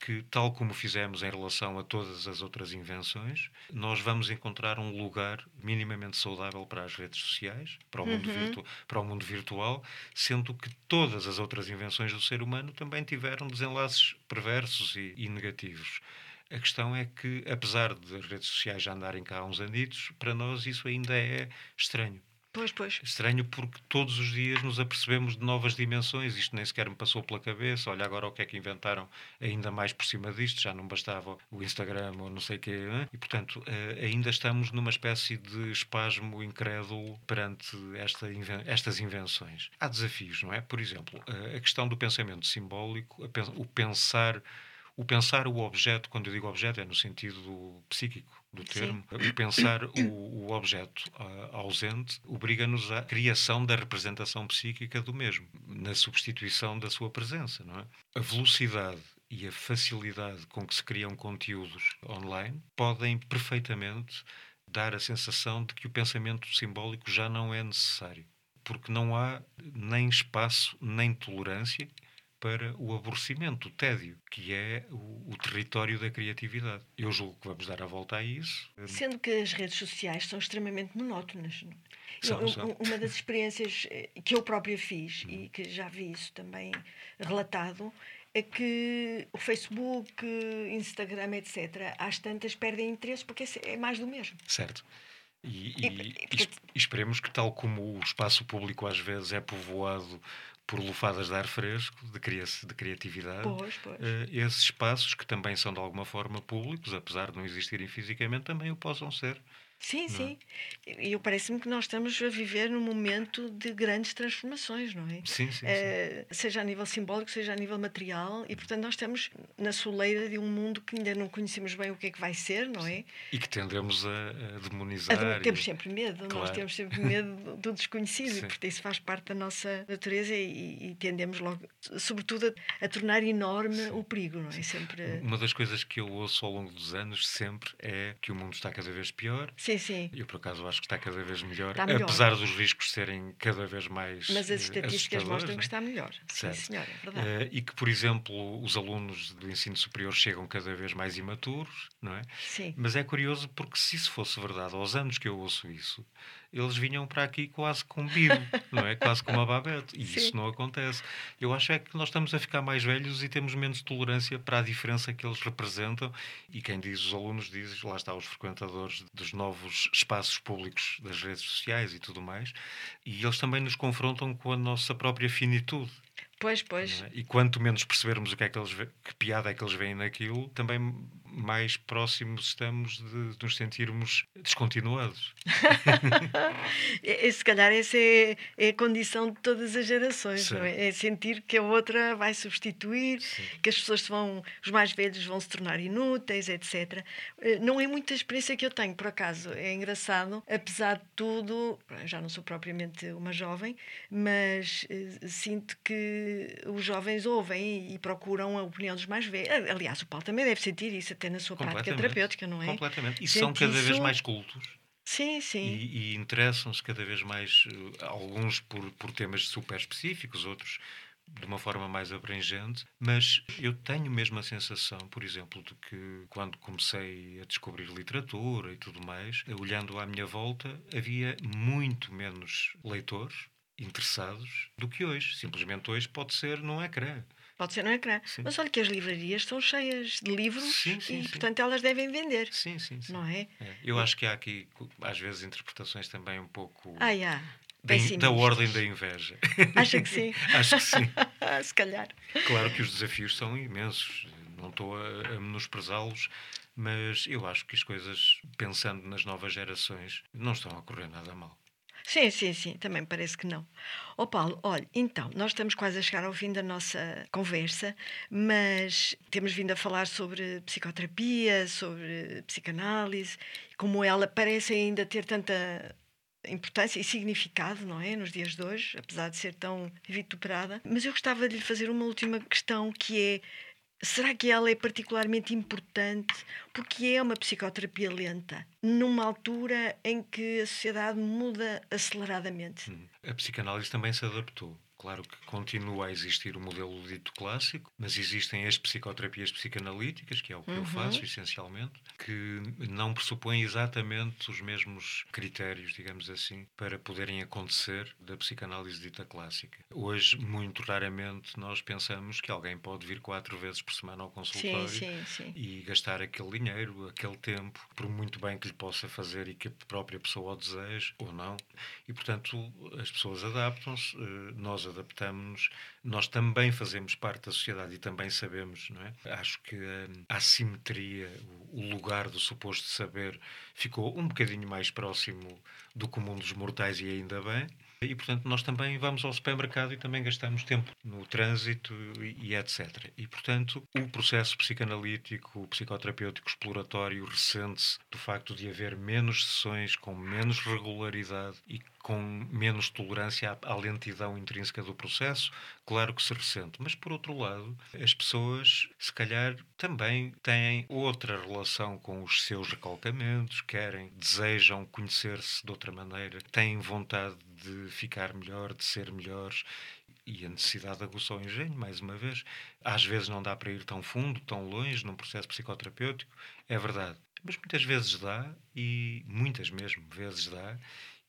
que, tal como fizemos em relação a todas as outras invenções, nós vamos encontrar um lugar minimamente saudável para as redes sociais, para o, mundo, uhum. virtu para o mundo virtual, sendo que todas as outras invenções do ser humano também tiveram desenlaces perversos e, e negativos. A questão é que, apesar das redes sociais já andarem cá há uns anitos, para nós isso ainda é estranho. Pois, pois. Estranho porque todos os dias nos apercebemos de novas dimensões. Isto nem sequer me passou pela cabeça. Olha agora o que é que inventaram ainda mais por cima disto. Já não bastava o Instagram ou não sei o quê. Hein? E, portanto, eh, ainda estamos numa espécie de espasmo incrédulo perante esta, estas invenções. Há desafios, não é? Por exemplo, eh, a questão do pensamento simbólico, o pensar o pensar o objeto, quando eu digo objeto, é no sentido psíquico do termo. Sim. Pensar o, o objeto uh, ausente obriga-nos à criação da representação psíquica do mesmo, na substituição da sua presença. Não é? A velocidade e a facilidade com que se criam conteúdos online podem perfeitamente dar a sensação de que o pensamento simbólico já não é necessário, porque não há nem espaço nem tolerância para o aborrecimento, o tédio, que é o, o, território da criatividade. Eu julgo que vamos dar a volta a isso. Sendo que as redes sociais são extremamente monótonas. São, eu, são. Uma das experiências eh, que eu própria fiz e que já vi isso também relatado é que o Facebook, Instagram, etc., às tantas perdem interesse porque é mais do mesmo. Certo. E, e, e, e, esperemos que, tal como o espaço público às vezes é povoado por lufadas de ar fresco, de, cria de criatividade, pois, pois. Uh, esses espaços, que também são de alguma forma públicos, apesar de não existirem fisicamente, também o possam ser. Sim, não. sim. E parece-me que nós estamos a viver num momento de grandes transformações, não é? Sim, sim, é, sim. Seja a nível simbólico, seja a nível material, e portanto nós estamos na soleira de um mundo que ainda não conhecemos bem o que é que vai ser, não é? E que tendemos a, a demonizar. A, temos sempre medo, claro. nós temos sempre medo do desconhecido, sim. e portanto isso faz parte da nossa natureza e, e tendemos logo, sobretudo, a, a tornar enorme sim. o perigo, não é? Sempre... Uma das coisas que eu ouço ao longo dos anos sempre é que o mundo está cada vez pior. Sim, sim. Eu, por acaso, acho que está cada vez melhor, está melhor. apesar dos riscos serem cada vez mais. Mas as estatísticas mostram que está melhor. Certo. Sim, senhora, é verdade. Uh, e que, por exemplo, os alunos do ensino superior chegam cada vez mais imaturos, não é? Sim. Mas é curioso porque, se isso fosse verdade, aos anos que eu ouço isso, eles vinham para aqui quase com um bibo, não é? Quase com uma babete. E Sim. isso não acontece. Eu acho é que nós estamos a ficar mais velhos e temos menos tolerância para a diferença que eles representam. E quem diz os alunos diz, lá está, os frequentadores dos novos espaços públicos das redes sociais e tudo mais. E eles também nos confrontam com a nossa própria finitude. Pois, pois. É? E quanto menos percebermos o que é que eles que piada é que eles veem naquilo, também mais próximos estamos de, de nos sentirmos descontinuados. e, se calhar essa é, é, a condição de todas as gerações, não é? é? sentir que a outra vai substituir, Sim. que as pessoas vão, os mais velhos vão se tornar inúteis, etc. Eh, não é muita experiência que eu tenho, por acaso. É engraçado, apesar de tudo, já não sou propriamente uma jovem, mas uh, sinto que os jovens ouvem e, procuram a opinião dos mais velhos. Aliás, o Paulo também deve sentir isso até na sua prática terapêutica, não é? Completamente. E são cada isso... vez mais cultos. Sim, sim. E, e interessam-se cada vez mais, uh, alguns por, por temas super específicos, outros de uma forma mais abrangente, mas eu tenho mesmo a sensação, por exemplo, de que quando comecei a descobrir literatura e tudo mais, olhando à minha volta, havia muito menos leitores interessados do que hoje. Simplesmente hoje pode ser num ecrã. Pode ser no ecrã. Sim. Mas olha que as livrarias estão cheias de livros sim, sim, e, portanto, elas devem vender. Sim, sim, sim. Não é? é? Eu acho que há aqui, às vezes, interpretações também um pouco. Ah, yeah. Da, da, ordem da inveja. Acha que sim? acho que sim. Se calhar. Claro que os desafios são imensos. Não estou a, a menosprezá-los, mas eu acho que as coisas, pensando nas novas gerações, não estão a correr nada mal. Sim, sim, sim, também parece que não. Ó oh, Paulo, olha, então, nós estamos quase a chegar ao fim da nossa conversa, mas temos vindo a falar sobre psicoterapia, sobre psicanálise, como ela parece ainda ter tanta importância e significado, não é? Nos dias de hoje, apesar de ser tão vituperada. Mas eu gostava de lhe fazer uma última questão que é Será que ela é particularmente importante porque é uma psicoterapia lenta, numa altura em que a sociedade muda aceleradamente? Hum. A psicanálise também se adaptou. Claro que continua a existir o modelo dito clássico, mas existem as psicoterapias psicanalíticas, que é o que uhum. eu faço essencialmente, que não pressupõem exatamente os mesmos critérios, digamos assim, para poderem acontecer da psicanálise dita clássica. Hoje, muito raramente, nós pensamos que alguém pode vir quatro vezes por semana ao consultório sim, sim, sim. e gastar aquele dinheiro, aquele tempo, por muito bem que lhe possa fazer e que a própria pessoa o deseje ou não. E, portanto, as pessoas adaptam-se, eh, nós adaptamos-nos, nós também fazemos parte da sociedade e também sabemos, não é? Acho que a assimetria, o lugar do suposto saber ficou um bocadinho mais próximo do comum dos mortais e ainda bem. E, portanto, nós também vamos ao supermercado e também gastamos tempo no trânsito e, e etc. E, portanto, o processo psicanalítico, psicoterapêutico exploratório ressente-se do facto de haver menos sessões com menos regularidade e com menos tolerância à, à, lentidão intrínseca do processo, claro que se ressente. Mas, por outro lado, as pessoas, se calhar, também têm outra relação com os seus recalcamentos, querem, desejam conhecer-se de outra maneira, têm vontade de ficar melhor, de ser melhores e a necessidade aguçou o engenho, mais uma vez. Às vezes não dá para ir tão fundo, tão longe num processo psicoterapêutico, é verdade. Mas muitas vezes dá, e muitas mesmo vezes dá,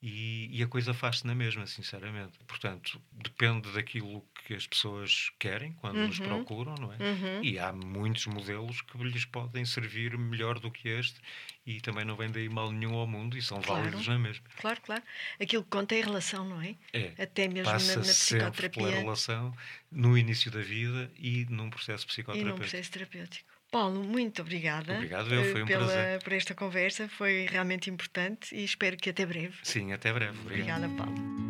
e, e, a coisa faz-se na mesma, sinceramente. Portanto, depende daquilo que as pessoas querem quando uhum. nos procuram, não é? Uhum. E há muitos modelos que lhes podem servir melhor do que este e também não vem daí mal nenhum ao mundo e são claro. válidos na mesma. Claro, claro. Aquilo que conta é a relação, não é? É. Até mesmo Passa na, na psicoterapia. Sempre pela relação no início da vida e num processo psicoterapêutico. E num processo terapêutico. Paulo, muito obrigada. Obrigado, eu, foi um pela, prazer. por esta conversa, foi realmente importante e espero que até breve. Sim, até breve. Obrigado. Obrigada, Paulo.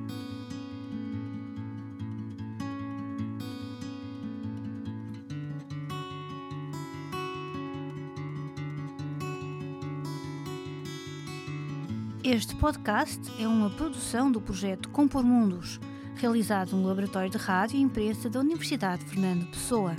Este podcast é uma produção do projeto Compor Mundos, realizado no Laboratório de Rádio e Imprensa da Universidade Fernando Pessoa.